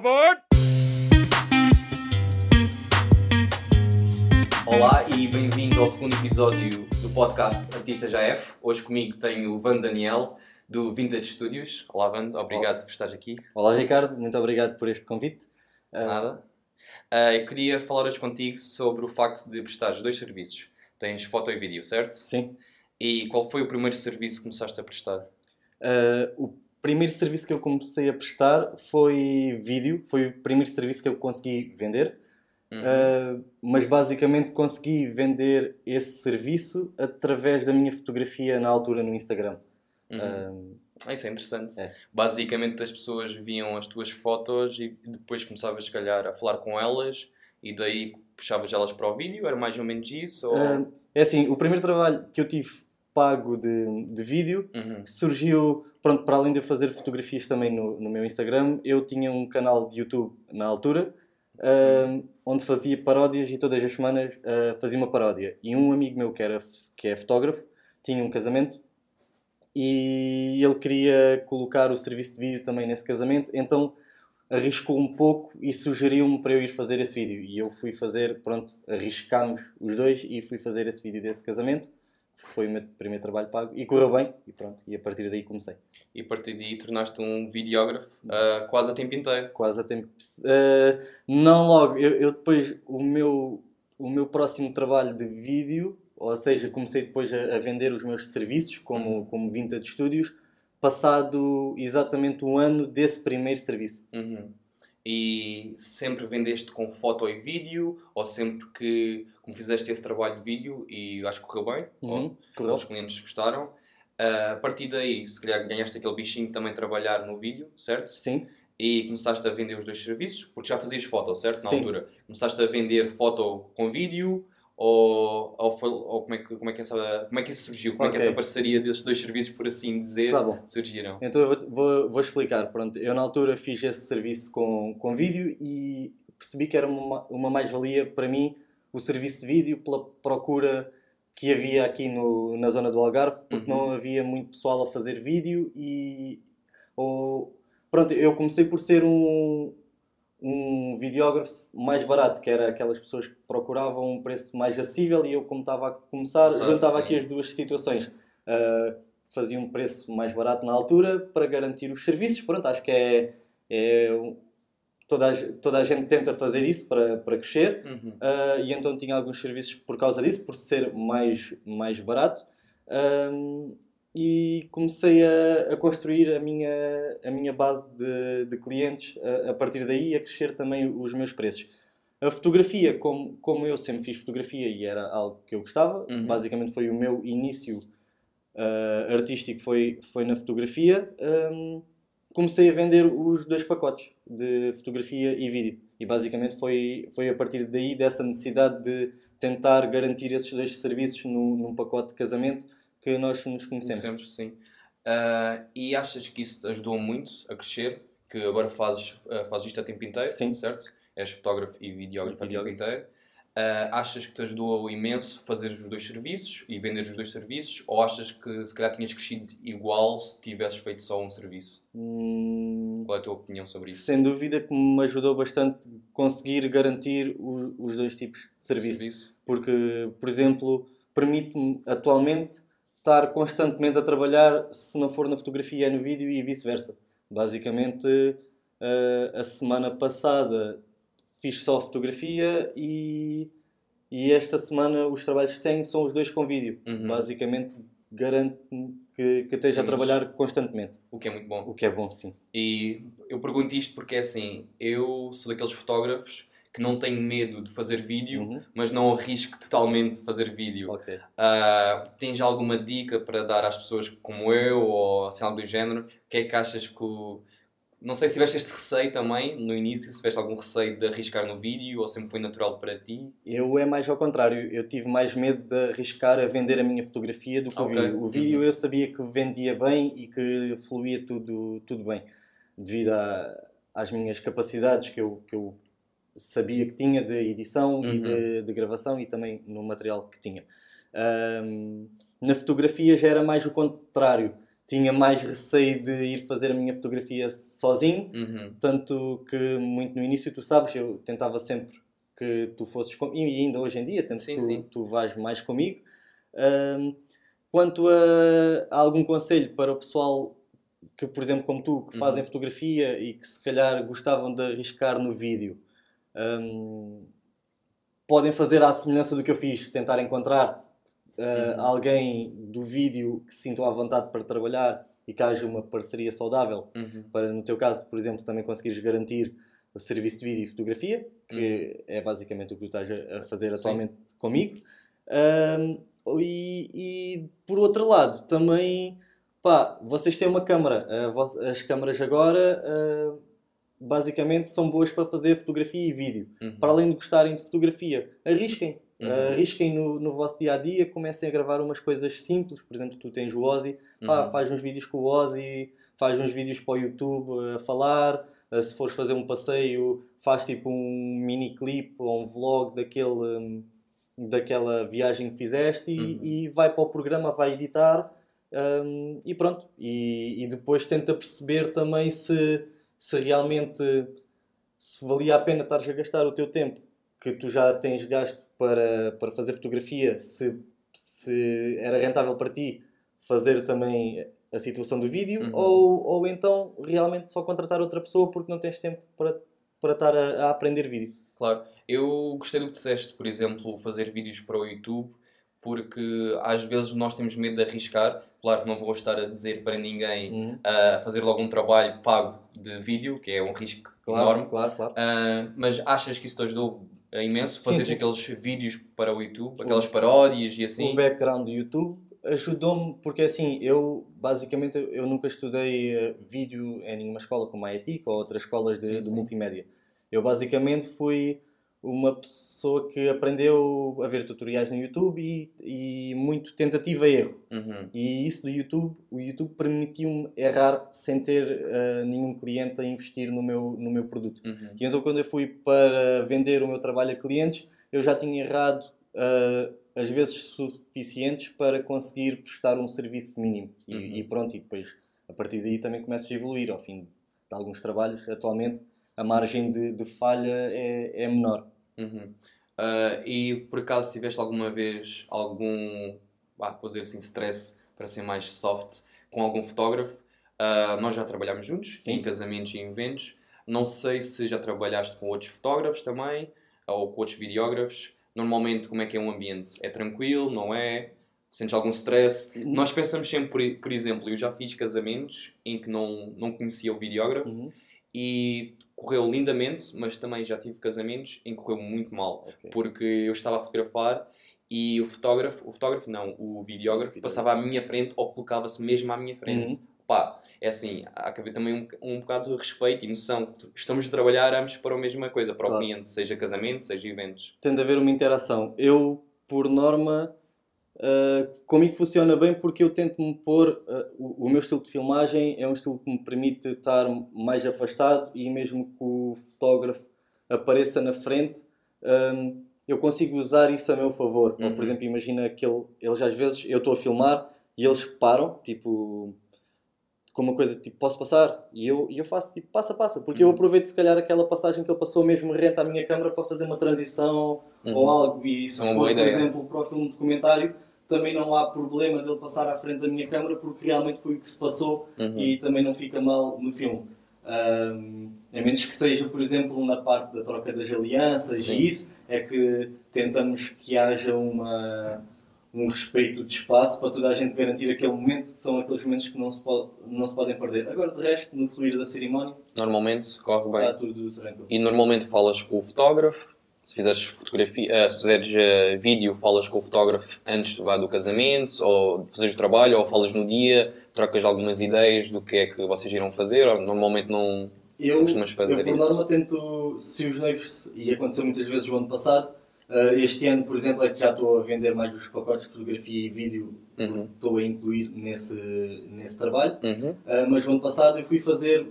aboard! Olá e bem-vindo ao segundo episódio do podcast Artistas AF. Hoje comigo tenho o Van Daniel, do Vintage Studios. Olá, Van, obrigado por estares aqui. Olá Ricardo, muito obrigado por este convite. Ah, Nada. Ah, eu queria falar hoje contigo sobre o facto de prestares dois serviços. Tens foto e vídeo, certo? sim. E qual foi o primeiro serviço que começaste a prestar? Ah, o primeiro serviço que eu comecei a prestar foi vídeo, foi o primeiro serviço que eu consegui vender, Uhum. Ah, mas basicamente consegui vender esse serviço através da minha fotografia na altura no Instagram. Uhum. Ah, isso é interessante. É. Basicamente as pessoas viam as tuas fotos e depois começavas, se calhar, a falar com elas e daí puxavas elas para o vídeo? Era mais ou menos isso? Ou... ah, é assim, o primeiro trabalho que eu tive pago de, de vídeo Uhum. surgiu, pronto, para além de eu fazer fotografias também no, no meu Instagram, eu tinha um canal de YouTube na altura, ahm, onde fazia paródias e todas as semanas ah, fazia uma paródia. E um amigo meu que, era, que é fotógrafo tinha um casamento e ele queria colocar o serviço de vídeo também nesse casamento, então arriscou um pouco e sugeriu-me para eu ir fazer esse vídeo. E eu fui fazer, pronto, arriscámos os dois e fui fazer esse vídeo desse casamento. Foi o meu primeiro trabalho pago e correu bem e pronto, e a partir daí comecei. E a partir daí tornaste um videógrafo ah, quase a tempo inteiro. Quase a tempo. Eh, não logo, eu, eu depois, o meu, o meu próximo trabalho de vídeo, ou seja, comecei depois a, a vender os meus serviços como, como Vintage Studios, passado exatamente um ano desse primeiro serviço. Uhum. E sempre vendeste com foto e vídeo? Ou sempre que, como fizeste esse trabalho de vídeo e acho que correu bem? Uhum, correu. os clientes gostaram? ah, a partir daí, se calhar ganhaste aquele bichinho de também trabalhar no vídeo, certo? Sim, E começaste a vender os dois serviços, porque já fazias foto, certo? Na Sim. altura. Começaste a vender foto com vídeo, ou, ou, ou como, é que, como, é que essa, como é que isso surgiu? Como é que essa parceria desses dois serviços, por assim dizer, Tá bom. surgiram? Então eu vou, vou, vou explicar. Pronto, eu na altura fiz esse serviço com, com vídeo e percebi que era uma, uma mais-valia para mim o serviço de vídeo pela procura que havia aqui no, na zona do Algarve, porque Uhum. não havia muito pessoal a fazer vídeo e ou, pronto, eu comecei por ser um, um videógrafo mais barato, que era aquelas pessoas que procuravam um preço mais acessível e eu como estava a começar, Exato, juntava sim. aqui as duas situações. Ah, fazia um preço mais barato na altura para garantir os serviços. Pronto, acho que é, é toda, a, toda a gente tenta fazer isso para, para crescer. Uhum. Ah, e então tinha alguns serviços por causa disso, por ser mais, mais barato. Ahm, e comecei a, a construir a minha, a minha base de, de clientes a, a partir daí, a crescer também os meus preços. A fotografia, como, como eu sempre fiz fotografia e era algo que eu gostava, Uhum. basicamente foi o meu início ah, artístico foi, foi na fotografia, ahm, comecei a vender os dois pacotes de fotografia e vídeo. E basicamente foi, foi a partir daí, dessa necessidade de tentar garantir esses dois serviços num, num pacote de casamento que nós nos conhecemos. Conhecemos, sim. Ah, e achas que isso te ajudou muito a crescer? Que agora fazes, ah, fazes isto a tempo inteiro, Sim. certo? És fotógrafo e videógrafo E a tempo videógrafo. inteiro. Ah, achas que te ajudou imenso fazer os dois serviços e vender os dois serviços? Ou achas que se calhar tinhas crescido igual se tivesses feito só um serviço? Hum, Qual é a tua opinião sobre isso? sem dúvida que me ajudou bastante conseguir garantir o- os dois tipos de serviço. Serviço? porque, por exemplo, permite-me atualmente estar constantemente a trabalhar, se não for na fotografia, é no vídeo e vice-versa. Basicamente, eh, a semana passada fiz só fotografia e, e esta semana os trabalhos que tenho são os dois com vídeo. Uhum. Basicamente, garanto-me que, que esteja a Temos- trabalhar constantemente, O que é muito bom. o que é bom, sim. E eu pergunto isto porque é assim, eu sou daqueles fotógrafos que não tenho medo de fazer vídeo, Uhum. mas não arrisco totalmente fazer vídeo. Ok. Ah, tens alguma dica para dar às pessoas como eu ou assim algo do género? O que é que achas que o... Não sei se tiveste este receio também no início, se tiveste algum receio de arriscar no vídeo ou sempre foi natural para ti? Eu é mais ao contrário, eu tive mais medo de arriscar a vender a minha fotografia do que Ok. o vídeo. O vídeo Uhum. eu sabia que vendia bem e que fluía tudo, tudo bem, devido a- às minhas capacidades que eu, que eu sabia que tinha de edição e Uhum. de, de gravação e também no material que tinha. Ahm, na fotografia já era mais o contrário. Tinha mais receio de ir fazer a minha fotografia sozinho, Uhum. tanto que muito no início, tu sabes, eu tentava sempre que tu fosses comigo, e ainda hoje em dia tento Sim, que tu, sim. tu vais mais comigo. Ahm, quanto a, a algum conselho para o pessoal que, por exemplo, como tu, que Uhum. fazem fotografia e que se calhar gostavam de arriscar no vídeo, ahm, podem fazer à semelhança do que eu fiz, tentar encontrar ah, Uhum. alguém do vídeo que se sintam à vontade para trabalhar e que haja uma parceria saudável Uhum. para, no teu caso, por exemplo, também conseguires garantir o serviço de vídeo e fotografia, que Uhum. é basicamente o que tu estás a fazer atualmente comigo. Ahm, e, e, por outro lado, também, pá, vocês têm uma câmara. As câmaras agora, ah, basicamente, são boas para fazer fotografia e vídeo. Uhum. Para além de gostarem de fotografia, arrisquem. Uhum. Arrisquem no, no vosso dia a dia, comecem a gravar umas coisas simples. Por exemplo, tu tens o Ozzy, pá, Uhum. faz uns vídeos com o Ozzy, faz uns vídeos para o YouTube a falar. Uh, se fores fazer um passeio, faz tipo um mini clipe ou um vlog daquele, um, daquela viagem que fizeste e, Uhum. e vai para o programa, vai editar um, e pronto. E, e depois tenta perceber também se, se realmente se valia a pena estares a gastar o teu tempo que tu já tens gasto para, para fazer fotografia, se, se era rentável para ti fazer também a situação do vídeo Uhum. ou, ou então realmente só contratar outra pessoa porque não tens tempo para, para estar a, a aprender vídeo. Claro. Eu gostei do que disseste, por exemplo, fazer vídeos para o YouTube, porque às vezes nós temos medo de arriscar. Claro que não vou estar a dizer para ninguém Uhum. a fazer logo um trabalho pago de vídeo, que é um risco Claro, enorme. claro, claro. Ah, mas achas que isso te ajudou eh, imenso? Fazer sim. aqueles vídeos para o YouTube, aquelas paródias e assim? O background do YouTube ajudou-me porque assim, eu basicamente eu nunca estudei eh, vídeo em nenhuma escola como a ETIC ou outras escolas de, Sim, de multimédia. Eu basicamente fui uma pessoa que aprendeu a ver tutoriais no YouTube e, e muito tentativa e erro. Uhum. E isso do YouTube, o YouTube permitiu-me errar sem ter eh, nenhum cliente a investir no meu, no meu produto. Uhum. E então, quando eu fui para vender o meu trabalho a clientes, eu já tinha errado ah, as vezes suficientes para conseguir prestar um serviço mínimo. E, Uhum. e pronto, e depois a partir daí também começas a evoluir. Ao fim de alguns trabalhos, atualmente, a margem de, de falha é, é menor. Uhum. Ah, e por acaso tiveste alguma vez algum, vá, vou dizer assim, stress para ser mais soft com algum fotógrafo? Ah, nós já trabalhámos juntos, Sim. em casamentos e em eventos. Não sei se já trabalhaste com outros fotógrafos também, ou com outros videógrafos. Normalmente, como é que é um ambiente? É tranquilo, não é? Sentes algum stress? Nós pensamos sempre, por, por exemplo, eu já fiz casamentos em que não, não conhecia o videógrafo Uhum. e correu lindamente, mas também já tive casamentos em que correu muito mal, Ok. porque eu estava a fotografar e o fotógrafo, o fotógrafo não, o videógrafo passava à minha frente ou colocava-se mesmo à minha frente. Uhum. Pá, é assim, há que haver também um, um bocado de respeito e noção. Estamos a trabalhar ambos para a mesma coisa, para o Claro. cliente, seja casamento, seja eventos. Tem de haver uma interação. Eu, por norma, ah, comigo funciona bem porque eu tento me pôr. ah, o, o meu estilo de filmagem é um estilo que me permite estar mais afastado e mesmo que o fotógrafo apareça na frente, ah, eu consigo usar isso a meu favor. Ou, Uhum. por exemplo, imagina que ele- eles às vezes eu estou a filmar e eles param, tipo. Com uma coisa tipo, posso passar? E eu, e eu faço tipo, passa, passa. Porque eu Uhum. aproveito se calhar aquela passagem que ele passou mesmo renta à minha câmera para fazer uma transição Uhum. ou algo. E se É for, por ideia. exemplo, para o filme documentário, também não há problema dele passar à frente da minha câmera porque realmente foi o que se passou Uhum. e também não fica mal no filme. Ahm, a menos que seja, por exemplo, na parte da troca das alianças Sim. e isso, é que tentamos que haja uma, um respeito de espaço para toda a gente garantir aquele momento, que são aqueles momentos que não se, pode, não se podem perder. Agora, de resto, no fluir da cerimónia, Normalmente corre bem. está tudo tranquilo. E normalmente falas com o fotógrafo. Se fizeres fotografia, eh, se fizeres eh, vídeo, falas com o fotógrafo antes vá, do casamento, ou de fazeres o trabalho, ou falas no dia, trocas algumas ideias do que é que vocês irão fazer, ou normalmente não Eu, costumas fazer eu por isso. norma tento, se os noivos, e aconteceu muitas vezes o ano passado, eh, este ano, por exemplo, é que já estou a vender mais os pacotes de fotografia e vídeo, Uhum. estou a incluir nesse, nesse trabalho. Uhum. Uh, mas o ano passado eu fui fazer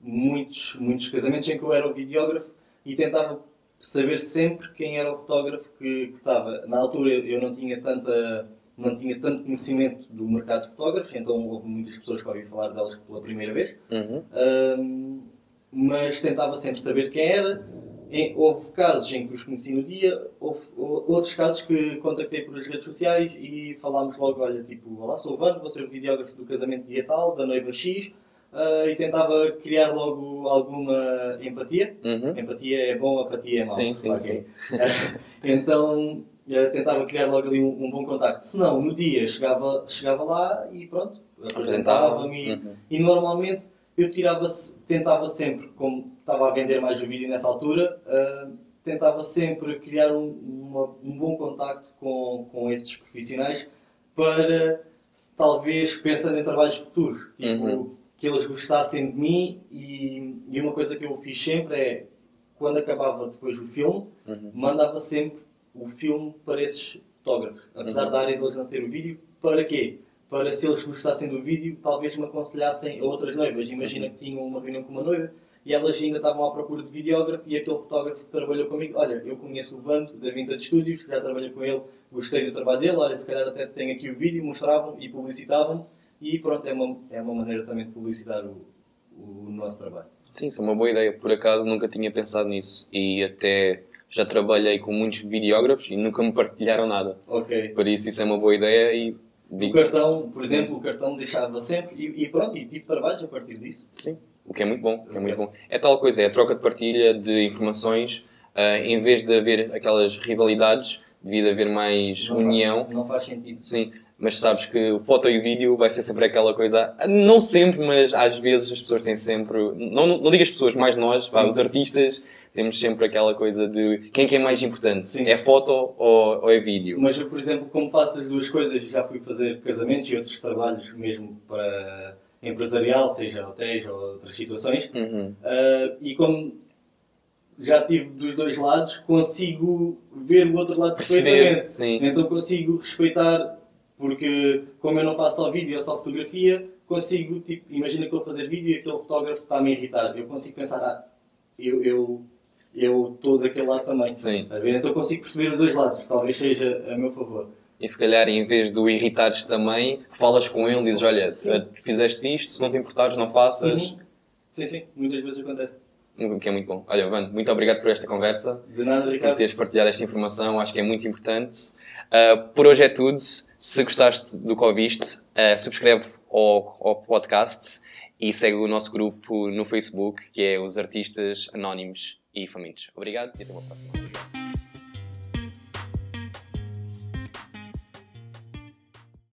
muitos, muitos casamentos em que eu era o videógrafo e tentava saber sempre quem era o fotógrafo que, que estava. Na altura eu eu não tinha tanta mantinha tanto conhecimento do mercado de fotógrafos, então houve muitas pessoas que ouvi falar delas pela primeira vez. Uhum. Um, mas tentava sempre saber quem era. Houve casos em que os conheci no dia, houve outros casos que contactei por as redes sociais e falámos logo: olha, tipo, olá, sou o Vando, vou ser o videógrafo do casamento dia tal, da noiva X, uh, e tentava criar logo alguma empatia. Uhum. Empatia é bom, apatia é mau. Sim, sim, claro sim. então uh, tentava criar logo ali um, um bom contacto. Se não, no dia chegava, chegava lá e pronto, apresentava-me e- Uhum. e normalmente eu tirava tentava sempre, como estava a vender mais o vídeo nessa altura, ah, tentava sempre criar um, uma- um bom contacto com, com esses profissionais para talvez pensando em trabalhos futuros, tipo Uhum. Que eles gostassem de mim e, e uma coisa que eu fiz sempre é quando acabava depois o filme, Uhum. mandava sempre o filme para esses fotógrafos, apesar Uhum. da área deles não ser o vídeo, para quê? Para se eles gostassem do vídeo, talvez me aconselhassem a outras noivas. Imagina que tinham uma reunião com uma noiva e elas ainda estavam à procura de videógrafo e aquele fotógrafo que trabalhou comigo, olha, eu conheço o Vando da Vintage Studios, já trabalhei com ele, gostei do trabalho dele, olha, se calhar até tenho aqui o vídeo, mostravam e publicitavam e pronto, é uma, é uma maneira também de publicitar o, o nosso trabalho. Sim, isso é uma boa ideia. Por acaso nunca tinha pensado nisso e até já trabalhei com muitos videógrafos e nunca me partilharam nada. Ok. Por isso, isso é uma boa ideia e O digo cartão, por exemplo, o cartão deixava sempre e, e pronto, e tive trabalhos a partir disso. sim, o que é muito bom. o é muito bom. É tal coisa, é a troca de partilha de informações. ah, em vez de haver aquelas rivalidades, devia haver mais Não união. Faz, não faz sentido. Sim, mas sabes que o foto e o vídeo vai ser sempre aquela coisa, não sempre, mas às vezes as pessoas têm sempre, não, não, não digo as pessoas, mais nós, vá, os artistas, temos sempre aquela coisa de quem é que é mais importante, Sim. é foto ou, ou é vídeo? Mas eu, por exemplo, como faço as duas coisas, já fui fazer casamentos e outros trabalhos mesmo para empresarial, seja hotéis ou outras situações, Uhum. ah, e como já tive dos dois lados, consigo ver o outro lado Perceber, perfeitamente. sim. Então consigo respeitar, porque como eu não faço só vídeo, é só fotografia, consigo, tipo, imagina que estou a fazer vídeo e aquele fotógrafo está a me irritar. Eu consigo pensar, ah, eu eu eu estou daquele lado também. Sim. Ver? Então eu consigo perceber os dois lados, talvez seja a meu favor. E se calhar, em vez de o irritares também, falas com ele e dizes, olha, se fizeste isto, se não te importares, não faças. Uhum. Sim, sim, muitas vezes acontece. O que é muito bom. Olha, Vando, muito obrigado por esta conversa. De nada, por Ricardo. teres partilhado esta informação, acho que é muito importante. Uh, por hoje é tudo. Se gostaste do que ouviste, uh, subscreve ao, ao podcast e segue o nosso grupo no Facebook, que é os Artistas Anónimos e Famintos. Obrigado e até uma próxima.